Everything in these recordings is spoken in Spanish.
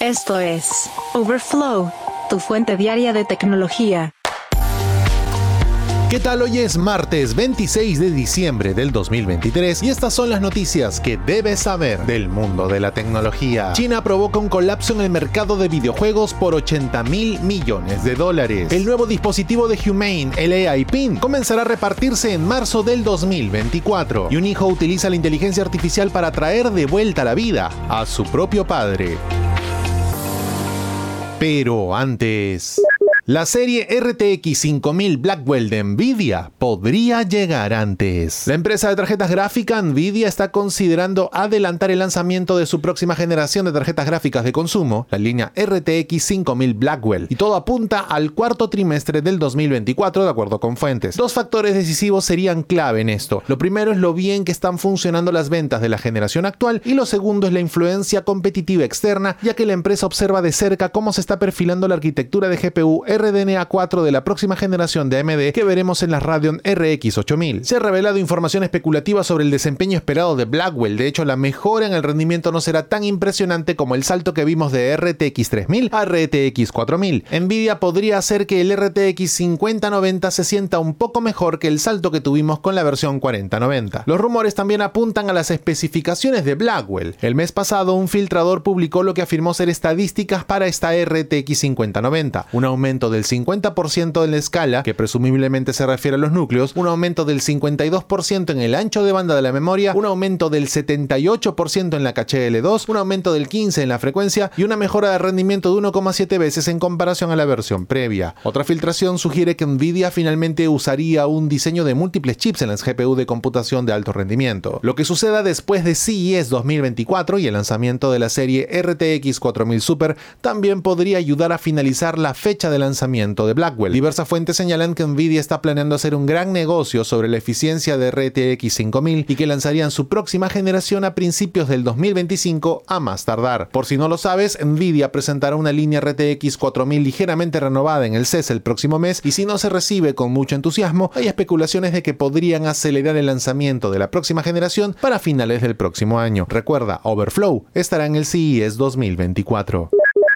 Esto es Overflow, tu fuente diaria de tecnología. ¿Qué tal? Hoy es martes 26 de diciembre del 2023 y estas son las noticias que debes saber del mundo de la tecnología. China provoca un colapso en el mercado de videojuegos por 80 mil millones de dólares. El nuevo dispositivo de Humane, el AI PIN, comenzará a repartirse en marzo del 2024 y un hijo utiliza la inteligencia artificial para traer de vuelta la vida a su propio padre. Pero antes... La serie RTX 5000 Blackwell de Nvidia podría llegar antes. La empresa de tarjetas gráficas Nvidia está considerando adelantar el lanzamiento de su próxima generación de tarjetas gráficas de consumo, la línea RTX 5000 Blackwell, y todo apunta al cuarto trimestre del 2024 de acuerdo con fuentes. Dos factores decisivos serían clave en esto. Lo primero es lo bien que están funcionando las ventas de la generación actual y lo segundo es la influencia competitiva externa, ya que la empresa observa de cerca cómo se está perfilando la arquitectura de GPU 4 de la próxima generación de AMD que veremos en la Radeon RX 8000. Se ha revelado información especulativa sobre el desempeño esperado de Blackwell, de hecho la mejora en el rendimiento no será tan impresionante como el salto que vimos de RTX 3000 a RTX 4000. Nvidia podría hacer que el RTX 5090 se sienta un poco mejor que el salto que tuvimos con la versión 4090. Los rumores también apuntan a las especificaciones de Blackwell. El mes pasado un filtrador publicó lo que afirmó ser estadísticas para esta RTX 5090, un aumento del 50% en la escala, que presumiblemente se refiere a los núcleos, un aumento del 52% en el ancho de banda de la memoria, un aumento del 78% en la caché L2, un aumento del 15% en la frecuencia y una mejora de rendimiento de 1,7 veces en comparación a la versión previa. Otra filtración sugiere que Nvidia finalmente usaría un diseño de múltiples chips en las GPU de computación de alto rendimiento. Lo que suceda después de CES 2024 y el lanzamiento de la serie RTX 4000 Super también podría ayudar a finalizar la fecha de lanzamiento de Blackwell. Diversas fuentes señalan que Nvidia está planeando hacer un gran negocio sobre la eficiencia de RTX 5000 y que lanzarían su próxima generación a principios del 2025 a más tardar. Por si no lo sabes, Nvidia presentará una línea RTX 4000 ligeramente renovada en el CES el próximo mes y si no se recibe con mucho entusiasmo, hay especulaciones de que podrían acelerar el lanzamiento de la próxima generación para finales del próximo año. Recuerda, Overflow estará en el CES 2024.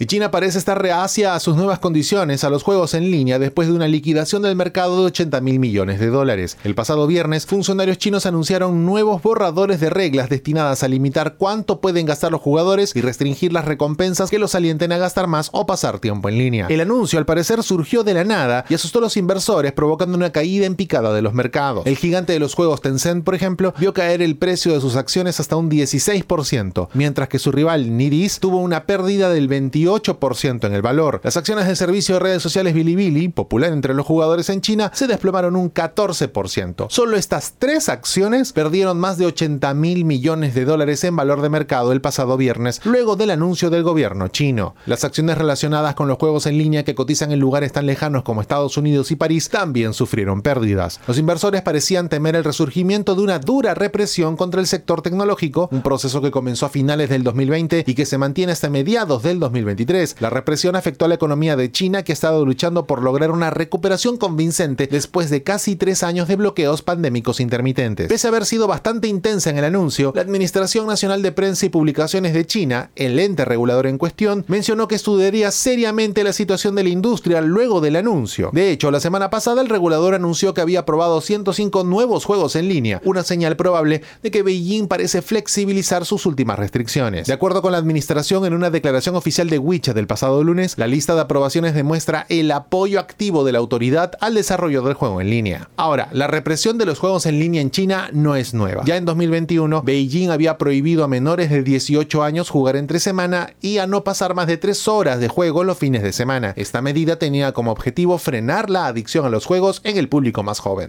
Y China parece estar reacia a sus nuevas condiciones a los juegos en línea después de una liquidación del mercado de 80 mil millones de dólares. El pasado viernes, funcionarios chinos anunciaron nuevos borradores de reglas destinadas a limitar cuánto pueden gastar los jugadores y restringir las recompensas que los alienten a gastar más o pasar tiempo en línea. El anuncio al parecer surgió de la nada y asustó a los inversores provocando una caída en picada de los mercados. El gigante de los juegos Tencent, por ejemplo, vio caer el precio de sus acciones hasta un 16%, mientras que su rival NetEase tuvo una pérdida del 28% en el valor. Las acciones del servicio de redes sociales Bilibili, popular entre los jugadores en China, se desplomaron un 14%. Solo estas tres acciones perdieron más de 80 mil millones de dólares en valor de mercado el pasado viernes, luego del anuncio del gobierno chino. Las acciones relacionadas con los juegos en línea que cotizan en lugares tan lejanos como Estados Unidos y París también sufrieron pérdidas. Los inversores parecían temer el resurgimiento de una dura represión contra el sector tecnológico, un proceso que comenzó a finales del 2020 y que se mantiene hasta mediados del 2023 la represión afectó a la economía de China que ha estado luchando por lograr una recuperación convincente después de casi tres años de bloqueos pandémicos intermitentes. Pese a haber sido bastante intensa en el anuncio, la Administración Nacional de Prensa y Publicaciones de China, el ente regulador en cuestión, mencionó que estudiaría seriamente la situación de la industria luego del anuncio. De hecho, la semana pasada el regulador anunció que había aprobado 105 nuevos juegos en línea, una señal probable de que Beijing parece flexibilizar sus últimas restricciones. De acuerdo con la administración, en una declaración oficial de Del pasado lunes, la lista de aprobaciones demuestra el apoyo activo de la autoridad al desarrollo del juego en línea. Ahora, la represión de los juegos en línea en China no es nueva. Ya en 2021, Beijing había prohibido a menores de 18 años jugar entre semana y a no pasar más de 3 horas de juego los fines de semana. Esta medida tenía como objetivo frenar la adicción a los juegos en el público más joven.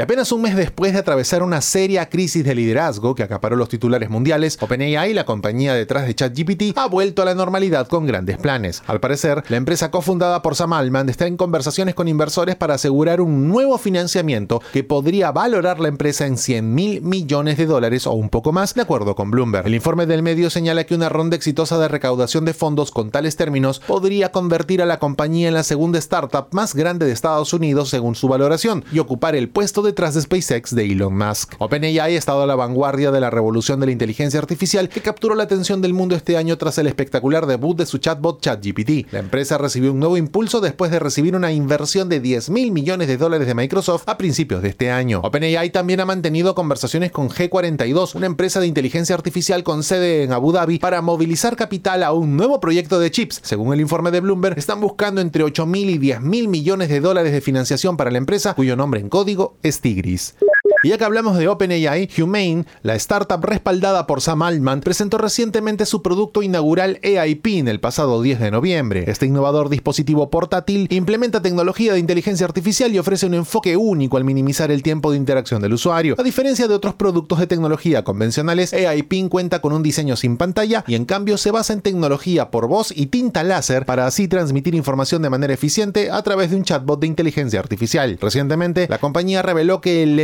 Y apenas un mes después de atravesar una seria crisis de liderazgo que acaparó los titulares mundiales, OpenAI, la compañía detrás de ChatGPT, ha vuelto a la normalidad con grandes planes. Al parecer, la empresa cofundada por Sam Altman está en conversaciones con inversores para asegurar un nuevo financiamiento que podría valorar la empresa en 100 mil millones de dólares o un poco más, de acuerdo con Bloomberg. El informe del medio señala que una ronda exitosa de recaudación de fondos con tales términos podría convertir a la compañía en la segunda startup más grande de Estados Unidos según su valoración y ocupar el puesto de detrás de SpaceX de Elon Musk. OpenAI ha estado a la vanguardia de la revolución de la inteligencia artificial que capturó la atención del mundo este año tras el espectacular debut de su chatbot ChatGPT. La empresa recibió un nuevo impulso después de recibir una inversión de 10 mil millones de dólares de Microsoft a principios de este año. OpenAI también ha mantenido conversaciones con G42, una empresa de inteligencia artificial con sede en Abu Dhabi, para movilizar capital a un nuevo proyecto de chips. Según el informe de Bloomberg, están buscando entre 8 mil y 10 mil millones de dólares de financiación para la empresa, cuyo nombre en código es Tigris. Y ya que hablamos de OpenAI, Humane, la startup respaldada por Sam Altman, presentó recientemente su producto inaugural AI Pin el pasado 10 de noviembre. Este innovador dispositivo portátil implementa tecnología de inteligencia artificial y ofrece un enfoque único al minimizar el tiempo de interacción del usuario. A diferencia de otros productos de tecnología convencionales, AI Pin cuenta con un diseño sin pantalla y en cambio se basa en tecnología por voz y tinta láser para así transmitir información de manera eficiente a través de un chatbot de inteligencia artificial. Recientemente, la compañía reveló que el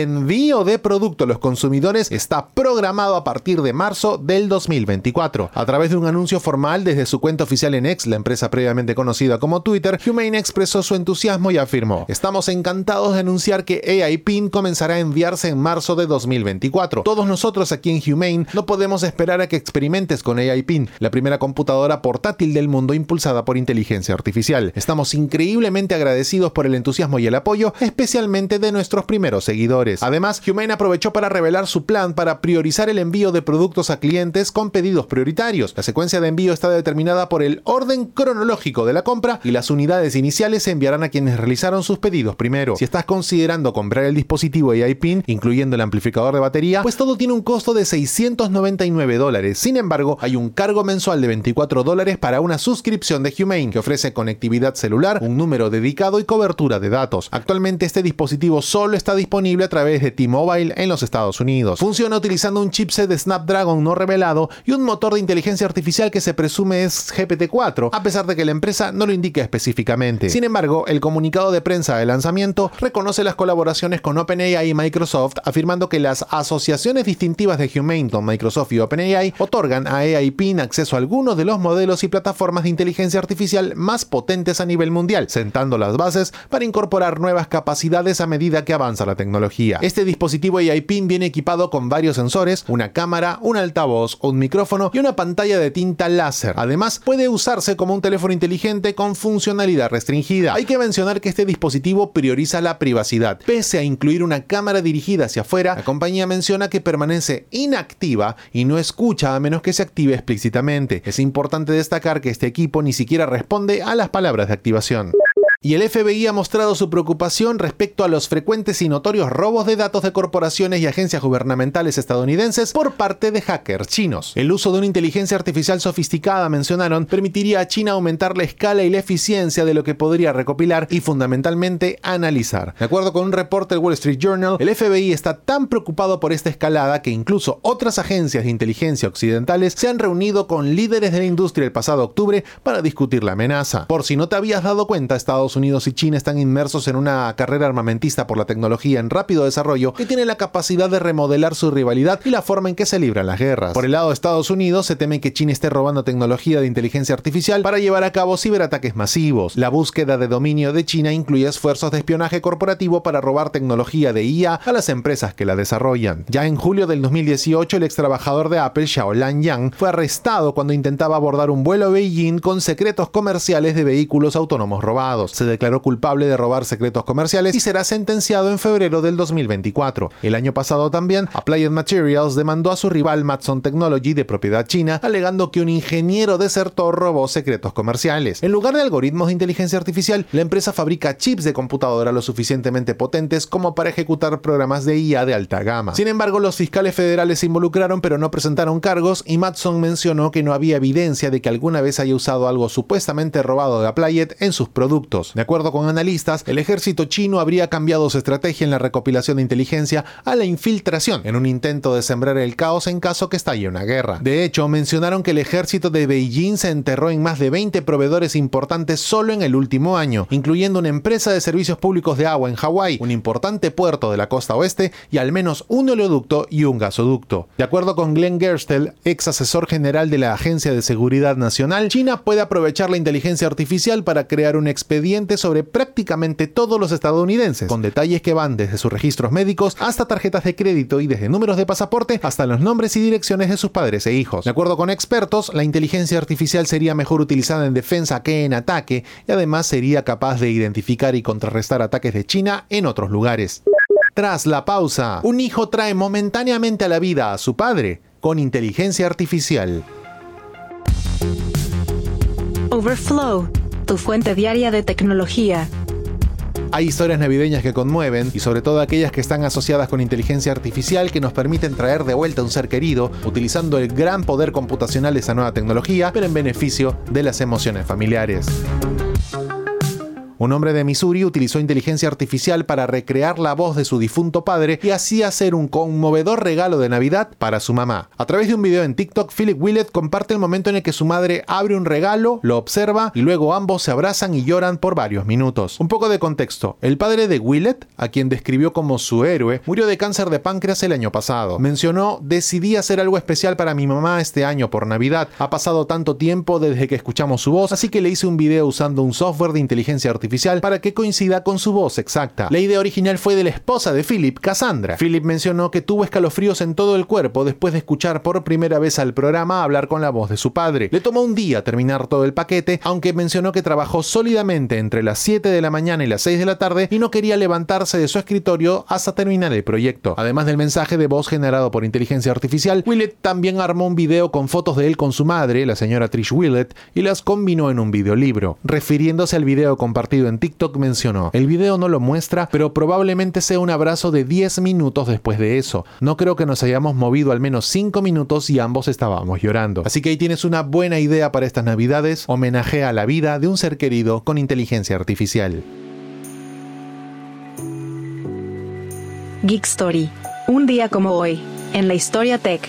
envío de producto a los consumidores está programado a partir de marzo del 2024. A través de un anuncio formal desde su cuenta oficial en X, la empresa previamente conocida como Twitter, Humane expresó su entusiasmo y afirmó: Estamos encantados de anunciar que AI PIN comenzará a enviarse en marzo de 2024. Todos nosotros aquí en Humane no podemos esperar a que experimentes con AI PIN, la primera computadora portátil del mundo impulsada por inteligencia artificial. Estamos increíblemente agradecidos por el entusiasmo y el apoyo, especialmente de nuestros primeros seguidores. Además, Humane aprovechó para revelar su plan para priorizar el envío de productos a clientes con pedidos prioritarios. La secuencia de envío está determinada por el orden cronológico de la compra y las unidades iniciales se enviarán a quienes realizaron sus pedidos primero. Si estás considerando comprar el dispositivo AI PIN, incluyendo el amplificador de batería, pues todo tiene un costo de 699 dólares. Sin embargo, hay un cargo mensual de 24 dólares para una suscripción de Humane que ofrece conectividad celular, un número dedicado y cobertura de datos. Actualmente este dispositivo solo está disponible a través de T-Mobile en los Estados Unidos. Funciona utilizando un chipset de Snapdragon no revelado y un motor de inteligencia artificial que se presume es GPT-4, a pesar de que la empresa no lo indica específicamente. Sin embargo, el comunicado de prensa de lanzamiento reconoce las colaboraciones con OpenAI y Microsoft, afirmando que las asociaciones distintivas de Humane con Microsoft y OpenAI otorgan a AI PIN acceso a algunos de los modelos y plataformas de inteligencia artificial más potentes a nivel mundial, sentando las bases para incorporar nuevas capacidades a medida que avanza la tecnología. Este dispositivo AI PIN viene equipado con varios sensores, una cámara, un altavoz, un micrófono y una pantalla de tinta láser. Además, puede usarse como un teléfono inteligente con funcionalidad restringida. Hay que mencionar que este dispositivo prioriza la privacidad. Pese a incluir una cámara dirigida hacia afuera, la compañía menciona que permanece inactiva y no escucha a menos que se active explícitamente. Es importante destacar que este equipo ni siquiera responde a las palabras de activación y el FBI ha mostrado su preocupación respecto a los frecuentes y notorios robos de datos de corporaciones y agencias gubernamentales estadounidenses por parte de hackers chinos. El uso de una inteligencia artificial sofisticada, mencionaron, permitiría a China aumentar la escala y la eficiencia de lo que podría recopilar y fundamentalmente analizar. De acuerdo con un reporte del Wall Street Journal, el FBI está tan preocupado por esta escalada que incluso otras agencias de inteligencia occidentales se han reunido con líderes de la industria el pasado octubre para discutir la amenaza. Por si no te habías dado cuenta, Estados Unidos y China están inmersos en una carrera armamentista por la tecnología en rápido desarrollo que tiene la capacidad de remodelar su rivalidad y la forma en que se libran las guerras. Por el lado de Estados Unidos, se teme que China esté robando tecnología de inteligencia artificial para llevar a cabo ciberataques masivos. La búsqueda de dominio de China incluye esfuerzos de espionaje corporativo para robar tecnología de IA a las empresas que la desarrollan. Ya en julio del 2018, el ex trabajador de Apple, Xiaolan Yang, fue arrestado cuando intentaba abordar un vuelo a Beijing con secretos comerciales de vehículos autónomos robados se declaró culpable de robar secretos comerciales y será sentenciado en febrero del 2024. El año pasado también, Applied Materials demandó a su rival Matson Technology de propiedad china, alegando que un ingeniero desertor robó secretos comerciales. En lugar de algoritmos de inteligencia artificial, la empresa fabrica chips de computadora lo suficientemente potentes como para ejecutar programas de IA de alta gama. Sin embargo, los fiscales federales se involucraron pero no presentaron cargos y Matson mencionó que no había evidencia de que alguna vez haya usado algo supuestamente robado de Applied en sus productos. De acuerdo con analistas, el ejército chino habría cambiado su estrategia en la recopilación de inteligencia a la infiltración, en un intento de sembrar el caos en caso que estalle una guerra. De hecho, mencionaron que el ejército de Beijing se enterró en más de 20 proveedores importantes solo en el último año, incluyendo una empresa de servicios públicos de agua en Hawái, un importante puerto de la costa oeste y al menos un oleoducto y un gasoducto. De acuerdo con Glenn Gerstel, ex asesor general de la Agencia de Seguridad Nacional, China puede aprovechar la inteligencia artificial para crear un expediente sobre prácticamente todos los estadounidenses, con detalles que van desde sus registros médicos hasta tarjetas de crédito y desde números de pasaporte hasta los nombres y direcciones de sus padres e hijos. De acuerdo con expertos, la inteligencia artificial sería mejor utilizada en defensa que en ataque y además sería capaz de identificar y contrarrestar ataques de China en otros lugares. Tras la pausa, un hijo trae momentáneamente a la vida a su padre con inteligencia artificial. Overflow, tu fuente diaria de tecnología. Hay historias navideñas que conmueven y sobre todo aquellas que están asociadas con inteligencia artificial que nos permiten traer de vuelta a un ser querido utilizando el gran poder computacional de esa nueva tecnología, pero en beneficio de las emociones familiares. Un hombre de Missouri utilizó inteligencia artificial para recrear la voz de su difunto padre y así hacer un conmovedor regalo de Navidad para su mamá. A través de un video en TikTok, Philip Willett comparte el momento en el que su madre abre un regalo, lo observa y luego ambos se abrazan y lloran por varios minutos. Un poco de contexto. El padre de Willett, a quien describió como su héroe, murió de cáncer de páncreas el año pasado. Mencionó, decidí hacer algo especial para mi mamá este año por Navidad. Ha pasado tanto tiempo desde que escuchamos su voz, así que le hice un video usando un software de inteligencia artificial para que coincida con su voz exacta. La idea original fue de la esposa de Philip, Cassandra. Philip mencionó que tuvo escalofríos en todo el cuerpo después de escuchar por primera vez al programa hablar con la voz de su padre. Le tomó un día terminar todo el paquete, aunque mencionó que trabajó sólidamente entre las 7 de la mañana y las 6 de la tarde y no quería levantarse de su escritorio hasta terminar el proyecto. Además del mensaje de voz generado por inteligencia artificial, Willett también armó un video con fotos de él con su madre, la señora Trish Willett, y las combinó en un videolibro. Refiriéndose al video compartido en TikTok mencionó, el video no lo muestra, pero probablemente sea un abrazo de 10 minutos después de eso. No creo que nos hayamos movido al menos 5 minutos y ambos estábamos llorando. Así que ahí tienes una buena idea para estas navidades, homenaje a la vida de un ser querido con inteligencia artificial. Geek Story. Un día como hoy, en la historia tech.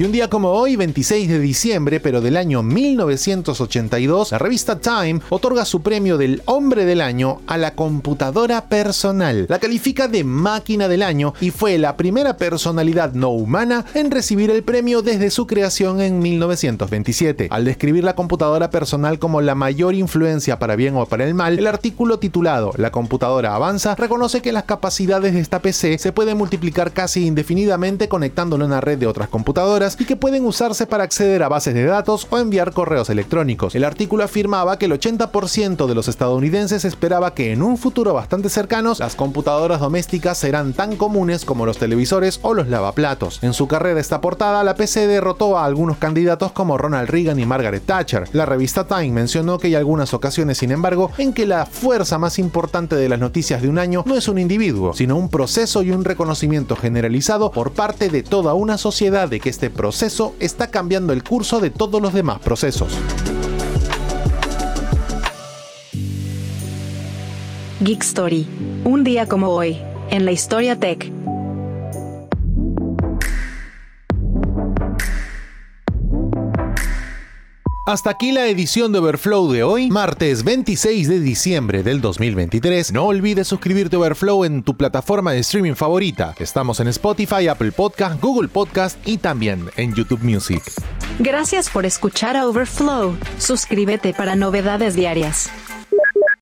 Y un día como hoy, 26 de diciembre, pero del año 1982, la revista Time otorga su premio del Hombre del Año a la computadora personal. La califica de máquina del año y fue la primera personalidad no humana en recibir el premio desde su creación en 1927. Al describir la computadora personal como la mayor influencia para bien o para el mal, el artículo titulado La computadora avanza reconoce que las capacidades de esta PC se pueden multiplicar casi indefinidamente conectándolo a una red de otras computadoras y que pueden usarse para acceder a bases de datos o enviar correos electrónicos. El artículo afirmaba que el 80% de los estadounidenses esperaba que en un futuro bastante cercano las computadoras domésticas serán tan comunes como los televisores o los lavaplatos. En su carrera esta portada, la PC derrotó a algunos candidatos como Ronald Reagan y Margaret Thatcher. La revista Time mencionó que hay algunas ocasiones, sin embargo, en que la fuerza más importante de las noticias de un año no es un individuo, sino un proceso y un reconocimiento generalizado por parte de toda una sociedad de que proceso está cambiando el curso de todos los demás procesos. Geek Story. Un día como hoy, en la historia tech. Hasta aquí la edición de Overflow de hoy, martes 26 de diciembre del 2023. No olvides suscribirte a Overflow en tu plataforma de streaming favorita. Estamos en Spotify, Apple Podcast, Google Podcast y también en YouTube Music. Gracias por escuchar a Overflow. Suscríbete para novedades diarias.